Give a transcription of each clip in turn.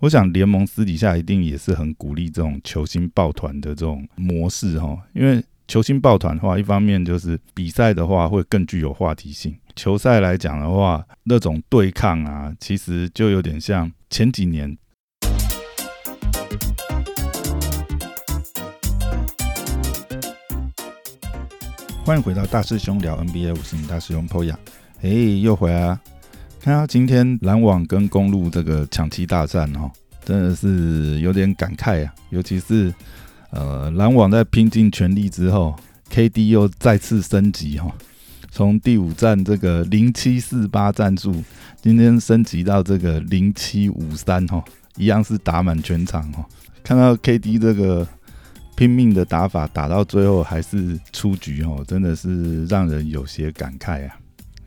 我想联盟私底下一定也是很鼓励这种球星抱团的这种模式哈，因为球星抱团的话，一方面就是比赛的话会更具有话题性。球赛来讲的话，那种对抗啊，其实就有点像前几年。欢迎回到大师兄聊 NBA，我是你大师兄 Poya，哎，又回来了。看到今天篮网跟公路这个抢七大战哦，真的是有点感慨啊。尤其是呃，篮网在拼尽全力之后，KD 又再次升级哈，从第五战这个零七四八战术，今天升级到这个零七五三哈，一样是打满全场哈。看到 KD 这个。拼命的打法，打到最后还是出局哦，真的是让人有些感慨啊。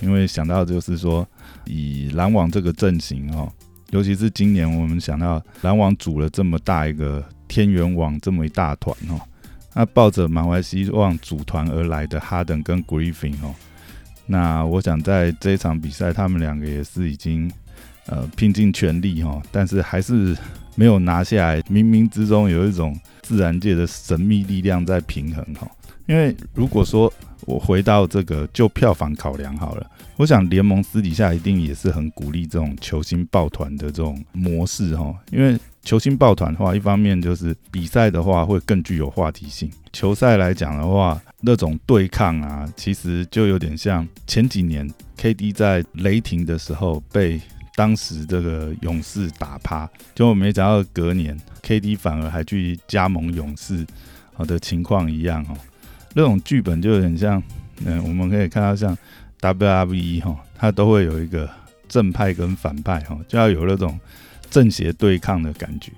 因为想到就是说，以篮网这个阵型哦，尤其是今年我们想到篮网组了这么大一个天元网这么一大团哦，那抱着满怀希望组团而来的哈登跟 Griffin 哦，那我想在这一场比赛，他们两个也是已经呃拼尽全力哈，但是还是没有拿下来，冥冥之中有一种。自然界的神秘力量在平衡哈，因为如果说我回到这个就票房考量好了，我想联盟私底下一定也是很鼓励这种球星抱团的这种模式哈，因为球星抱团的话，一方面就是比赛的话会更具有话题性，球赛来讲的话，那种对抗啊，其实就有点像前几年 KD 在雷霆的时候被。当时这个勇士打趴，就没想到隔年 KD 反而还去加盟勇士，好的情况一样哦。那种剧本就有点像，嗯，我们可以看到像 WWE 哈，它都会有一个正派跟反派哈，就要有那种正邪对抗的感觉。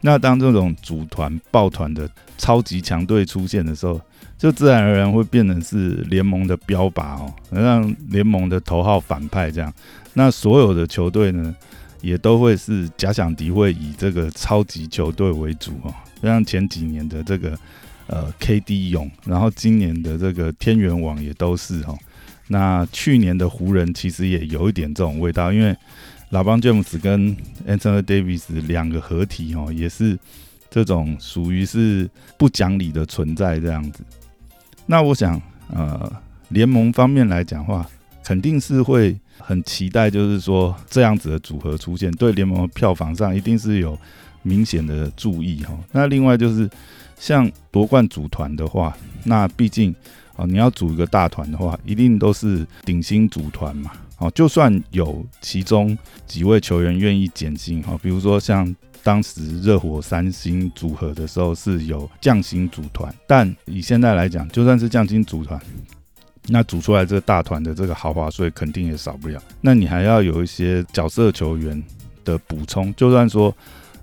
那当这种组团抱团的超级强队出现的时候，就自然而然会变成是联盟的标靶哦，让联盟的头号反派这样。那所有的球队呢，也都会是假想敌会以这个超级球队为主哦，像前几年的这个呃 KD 勇，然后今年的这个天元网也都是哦。那去年的湖人其实也有一点这种味道，因为老邦詹姆斯跟 Anthony Davis 两个合体哦，也是这种属于是不讲理的存在这样子。那我想呃，联盟方面来讲话，肯定是会。很期待，就是说这样子的组合出现，对联盟票房上一定是有明显的注意哈。那另外就是像夺冠组团的话，那毕竟啊，你要组一个大团的话，一定都是顶薪组团嘛。哦，就算有其中几位球员愿意减薪哈，比如说像当时热火三星组合的时候是有降薪组团，但以现在来讲，就算是降薪组团。那组出来这个大团的这个豪华税肯定也少不了。那你还要有一些角色球员的补充，就算说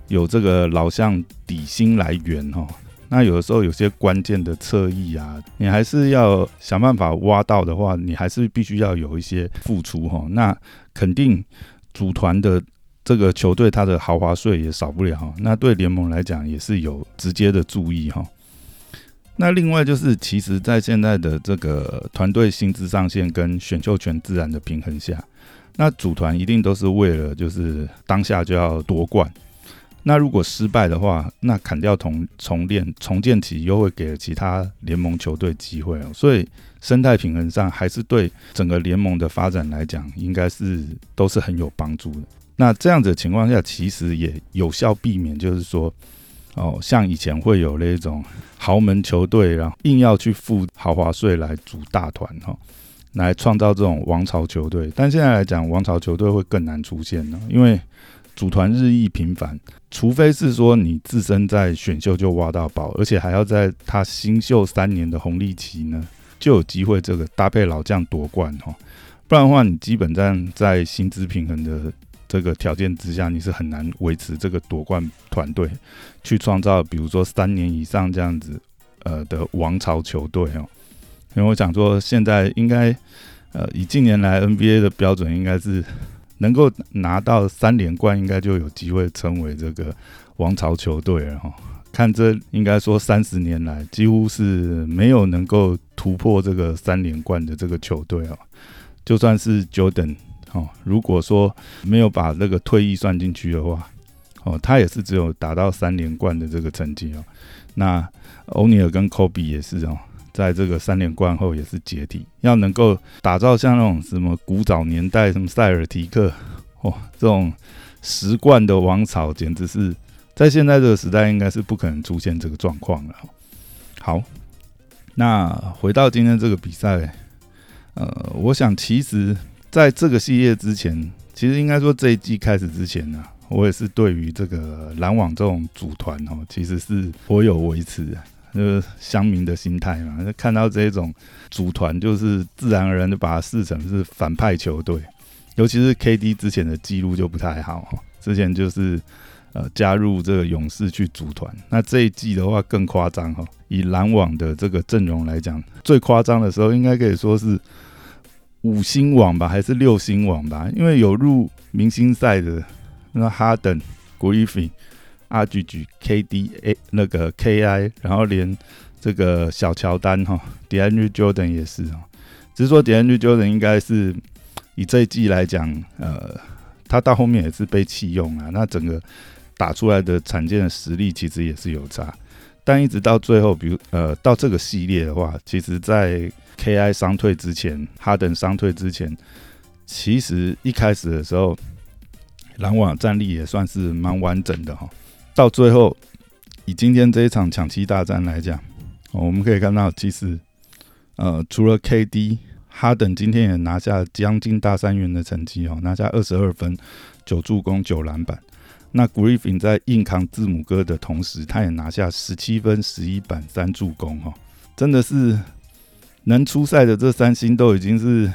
有这个老将底薪来源哈，那有的时候有些关键的侧翼啊，你还是要想办法挖到的话，你还是必须要有一些付出哈。那肯定组团的这个球队，他的豪华税也少不了。那对联盟来讲也是有直接的注意哈。那另外就是，其实，在现在的这个团队薪资上限跟选秀权自然的平衡下，那组团一定都是为了就是当下就要夺冠。那如果失败的话，那砍掉重重练重建起又会给其他联盟球队机会哦。所以生态平衡上还是对整个联盟的发展来讲，应该是都是很有帮助的。那这样子情况下，其实也有效避免，就是说。哦，像以前会有那种豪门球队，然后硬要去付豪华税来组大团哈，来创造这种王朝球队。但现在来讲，王朝球队会更难出现了，因为组团日益频繁，除非是说你自身在选秀就挖到宝，而且还要在他新秀三年的红利期呢，就有机会这个搭配老将夺冠哦。不然的话，你基本上在薪资平衡的。这个条件之下，你是很难维持这个夺冠团队，去创造比如说三年以上这样子呃的王朝球队哦。因为我想说，现在应该呃以近年来 NBA 的标准，应该是能够拿到三连冠，应该就有机会称为这个王朝球队了哈。看这应该说三十年来几乎是没有能够突破这个三连冠的这个球队哦，就算是 Jordan。哦，如果说没有把那个退役算进去的话，哦，他也是只有达到三连冠的这个成绩哦。那欧尼尔跟科比也是哦，在这个三连冠后也是解体，要能够打造像那种什么古早年代什么塞尔提克哦这种十冠的王朝，简直是在现在这个时代应该是不可能出现这个状况了。好，那回到今天这个比赛，呃，我想其实在这个系列之前，其实应该说这一季开始之前呢。我也是对于这个篮网这种组团哦，其实是颇有维持，就是乡民的心态嘛。那看到这种组团，就是自然而然的把它视成是反派球队。尤其是 KD 之前的记录就不太好，之前就是呃加入这个勇士去组团。那这一季的话更夸张哈，以篮网的这个阵容来讲，最夸张的时候应该可以说是五星网吧，还是六星网吧？因为有入明星赛的。那哈登、Griffin、阿 G、KD、A 那个 KI，然后连这个小乔丹哈，DeAndre Jordan 也是哦。只是说 DeAndre Jordan 应该是以这一季来讲，呃，他到后面也是被弃用啊。那整个打出来的产件的实力其实也是有差，但一直到最后，比如呃到这个系列的话，其实在 KI 伤退之前，哈登伤退之前，其实一开始的时候。篮网战力也算是蛮完整的哈，到最后以今天这一场抢七大战来讲，我们可以看到，其实呃，除了 KD 哈登今天也拿下将近大三元的成绩哦，拿下二十二分、九助攻、九篮板。那 Griffin 在硬扛字母哥的同时，他也拿下十七分、十一板、三助攻哈，真的是能出赛的这三星都已经是。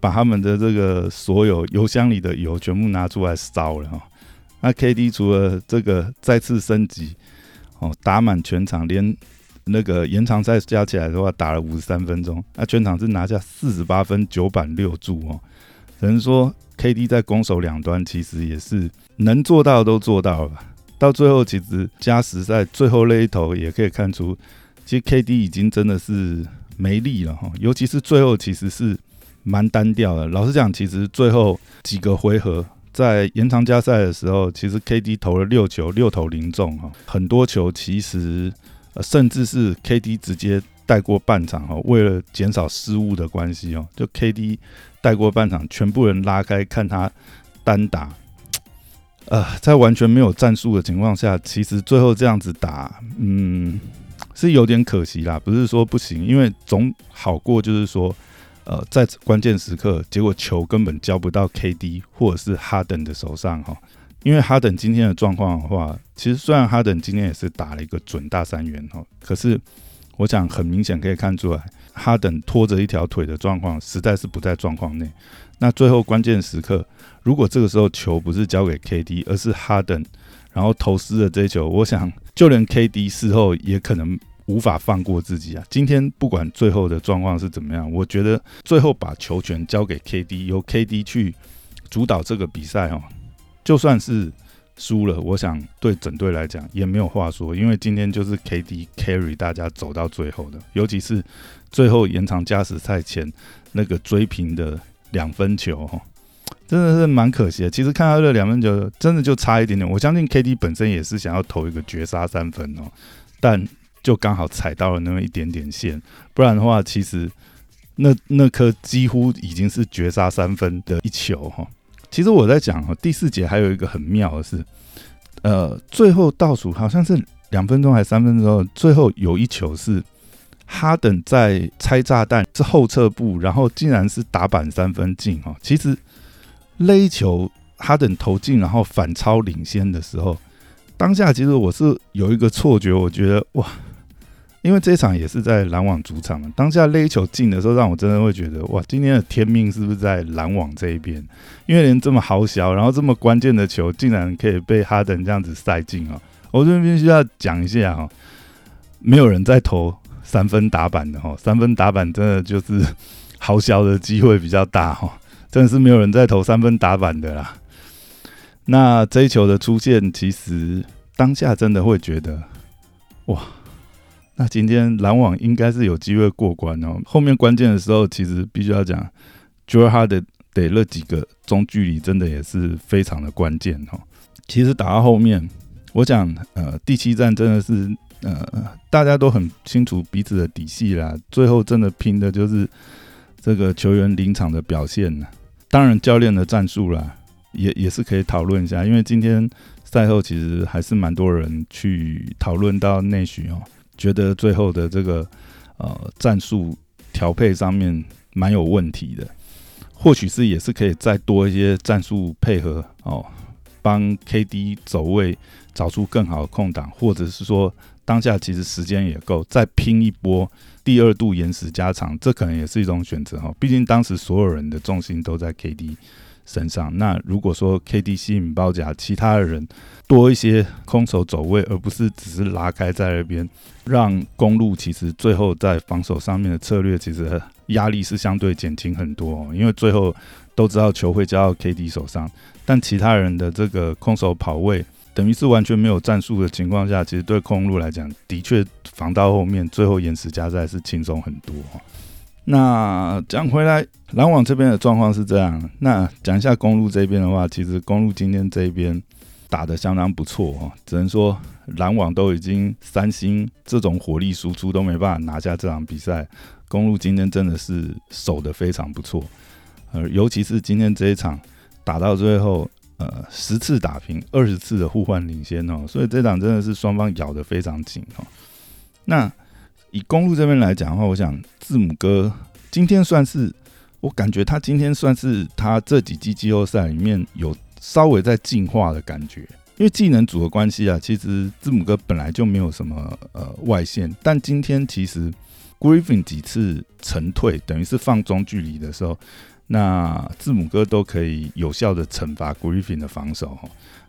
把他们的这个所有油箱里的油全部拿出来烧了哈。那 KD 除了这个再次升级哦，打满全场，连那个延长赛加起来的话，打了五十三分钟，那全场是拿下四十八分、九板六助哦。只能说 KD 在攻守两端其实也是能做到都做到了。到最后其实加时赛最后那一头也可以看出，其实 KD 已经真的是没力了哈。尤其是最后其实是。蛮单调的。老实讲，其实最后几个回合在延长加赛的时候，其实 KD 投了六球，六投零中哈，很多球其实，甚至是 KD 直接带过半场哈。为了减少失误的关系哦，就 KD 带过半场，全部人拉开看他单打。呃，在完全没有战术的情况下，其实最后这样子打，嗯，是有点可惜啦。不是说不行，因为总好过就是说。呃，在关键时刻，结果球根本交不到 KD 或者是哈登的手上哈。因为哈登今天的状况的话，其实虽然哈登今天也是打了一个准大三元哈，可是我想很明显可以看出来，哈登拖着一条腿的状况实在是不在状况内。那最后关键时刻，如果这个时候球不是交给 KD，而是哈登，然后投失了这球，我想就连 KD 事后也可能。无法放过自己啊！今天不管最后的状况是怎么样，我觉得最后把球权交给 KD，由 KD 去主导这个比赛哦。就算是输了，我想对整队来讲也没有话说，因为今天就是 KD carry 大家走到最后的，尤其是最后延长加时赛前那个追平的两分球哈，真的是蛮可惜的。其实看到这两分球，真的就差一点点。我相信 KD 本身也是想要投一个绝杀三分哦，但。就刚好踩到了那么一点点线，不然的话，其实那那颗几乎已经是绝杀三分的一球哈。其实我在讲哈，第四节还有一个很妙的是，呃，最后倒数好像是两分钟还是三分钟，最后有一球是哈登在拆炸弹是后撤步，然后竟然是打板三分进哈。其实勒球哈登投进，然后反超领先的时候，当下其实我是有一个错觉，我觉得哇。因为这场也是在篮网主场嘛，当下勒球进的时候，让我真的会觉得哇，今天的天命是不是在篮网这一边？因为连这么豪小，然后这么关键的球，竟然可以被哈登这样子塞进啊！我这边必须要讲一下哈，没有人在投三分打板的哈，三分打板真的就是豪小的机会比较大哈，真的是没有人在投三分打板的啦。那这一球的出现，其实当下真的会觉得哇。那今天篮网应该是有机会过关哦。后面关键的时候，其实必须要讲 j o e Hard 得了几个中距离，真的也是非常的关键哦。其实打到后面，我讲呃第七站真的是呃大家都很清楚彼此的底细啦，最后真的拼的就是这个球员临场的表现呢。当然教练的战术啦，也也是可以讨论一下，因为今天赛后其实还是蛮多人去讨论到内需哦，觉得最后的这个呃战术调配上面蛮有问题的。或许是也是可以再多一些战术配合哦，帮 KD 走位找出更好的空档，或者是说当下其实时间也够，再拼一波第二度延时加长，这可能也是一种选择哈。毕竟当时所有人的重心都在 KD 身上，那如果说 KD 吸引包夹，其他的人多一些空手走位，而不是只是拉开在那边，让公路其实最后在防守上面的策略其实。压力是相对减轻很多，因为最后都知道球会交到 KD 手上，但其他人的这个空手跑位，等于是完全没有战术的情况下，其实对空路来讲，的确防到后面，最后延时加赛是轻松很多。那讲回来，篮网这边的状况是这样，那讲一下公路这边的话，其实公路今天这边打的相当不错哦，只能说篮网都已经三星这种火力输出都没办法拿下这场比赛。公路今天真的是守的非常不错，呃，尤其是今天这一场打到最后，呃，十次打平，二十次的互换领先哦，所以这场真的是双方咬得非常紧哦。那以公路这边来讲的话，我想字母哥今天算是，我感觉他今天算是他这几季季后赛里面有稍微在进化的感觉，因为技能组的关系啊，其实字母哥本来就没有什么呃外线，但今天其实。Griffin 几次沉退，等于是放中距离的时候，那字母哥都可以有效的惩罚 Griffin 的防守，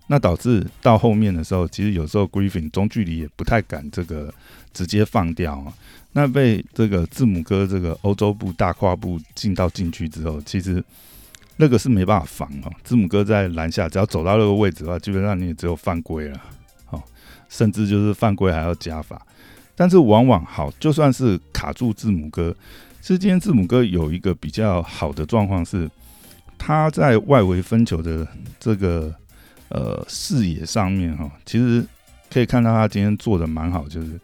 那导致到后面的时候，其实有时候 Griffin 中距离也不太敢这个直接放掉啊。那被这个字母哥这个欧洲步大跨步进到禁区之后，其实那个是没办法防哦。字母哥在篮下只要走到那个位置的话，基本上你也只有犯规了，哦，甚至就是犯规还要加罚。但是往往好，就算是卡住字母哥，其实今天字母哥有一个比较好的状况是，他在外围分球的这个呃视野上面哈，其实可以看到他今天做的蛮好，就是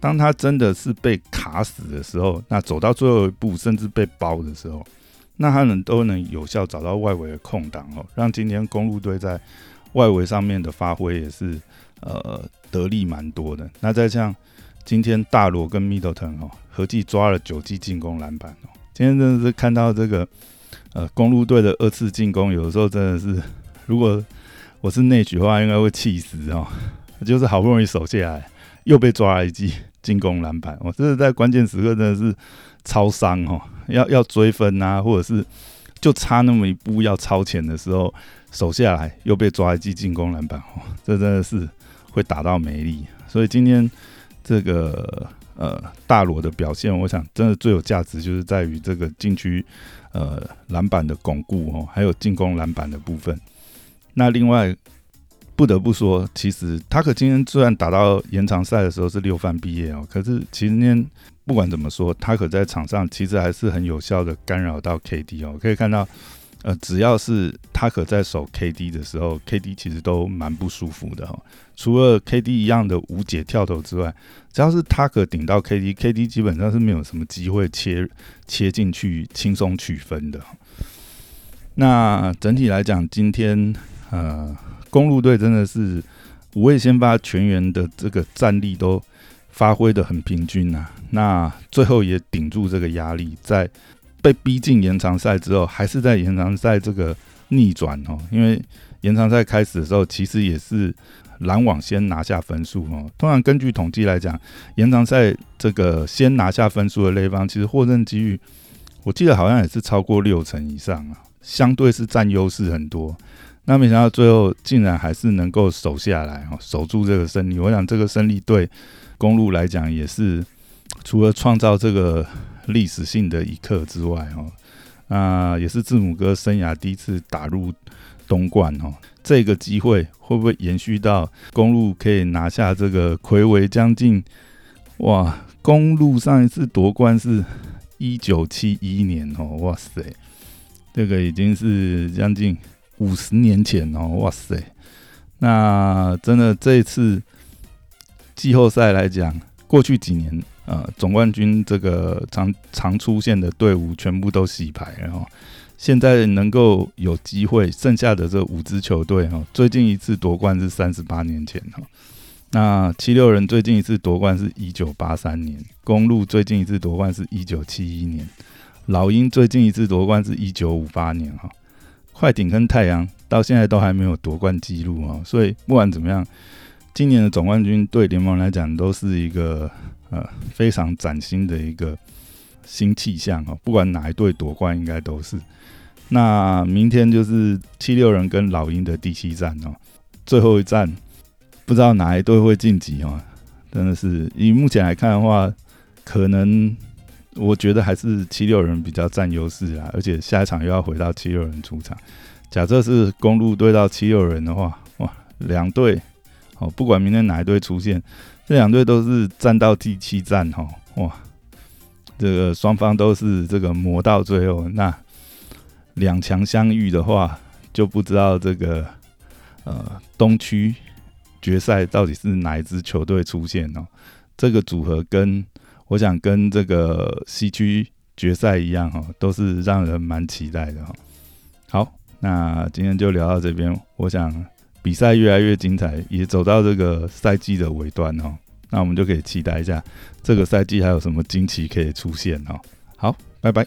当他真的是被卡死的时候，那走到最后一步甚至被包的时候，那他能都能有效找到外围的空档哦，让今天公路队在外围上面的发挥也是呃得力蛮多的。那再像。今天大罗跟 Middleton，合计抓了九记进攻篮板哦。今天真的是看到这个呃公路队的二次进攻，有的时候真的是，如果我是内举的话，应该会气死哦。就是好不容易守下来，又被抓了一记进攻篮板，我这是在关键时刻真的是超伤哦。要要追分啊，或者是就差那么一步要超前的时候，守下来又被抓一记进攻篮板哦，这真的是会打到没力。所以今天。这个呃大罗的表现，我想真的最有价值就是在于这个禁区呃篮板的巩固哦，还有进攻篮板的部分。那另外不得不说，其实他可今天虽然打到延长赛的时候是六犯毕业哦，可是其实今天不管怎么说，他可在场上其实还是很有效的干扰到 KD 哦，可以看到。呃，只要是他可在守 KD 的时候，KD 其实都蛮不舒服的哈。除了 KD 一样的无解跳投之外，只要是他可顶到 KD，KD 基本上是没有什么机会切切进去轻松取分的。那整体来讲，今天呃，公路队真的是五位先发全员的这个战力都发挥的很平均呐。那最后也顶住这个压力，在。被逼进延长赛之后，还是在延长赛这个逆转哦。因为延长赛开始的时候，其实也是篮网先拿下分数哦。通常根据统计来讲，延长赛这个先拿下分数的那方，其实获胜几率，我记得好像也是超过六成以上啊，相对是占优势很多。那没想到最后竟然还是能够守下来哦，守住这个胜利。我想这个胜利对公路来讲也是除了创造这个。历史性的一刻之外，哦，那也是字母哥生涯第一次打入东冠，哦，这个机会会不会延续到公路可以拿下这个魁违将近？哇，公路上一次夺冠是一九七一年哦，哇塞，这个已经是将近五十年前哦，哇塞，那真的这一次季后赛来讲，过去几年呃总冠军这个常常出现的队伍全部都洗牌，然后现在能够有机会，剩下的这五支球队哈，最近一次夺冠是三十八年前哈。那七六人最近一次夺冠是一九八三年，公路最近一次夺冠是一九七一年，老鹰最近一次夺冠是一九五八年哈。快艇跟太阳到现在都还没有夺冠记录啊，所以不管怎么样，今年的总冠军对联盟来讲都是一个呃非常崭新的一个新气象哦。不管哪一队夺冠，应该都是。那明天就是七六人跟老鹰的第七战哦，最后一战。不知道哪一队会晋级哦，真的是以目前来看的话，可能我觉得还是七六人比较占优势啊，而且下一场又要回到七六人出场。假设是公路对到七六人的话，哇，两队哦，不管明天哪一队出现，这两队都是战到第七战哈，哇，这个双方都是这个磨到最后，那两强相遇的话，就不知道这个呃东区。决赛到底是哪一支球队出现哦？这个组合跟我想跟这个西区决赛一样哈，都是让人蛮期待的哈。好，那今天就聊到这边。我想比赛越来越精彩，也走到这个赛季的尾端哦。那我们就可以期待一下这个赛季还有什么惊奇可以出现哦。好，拜拜。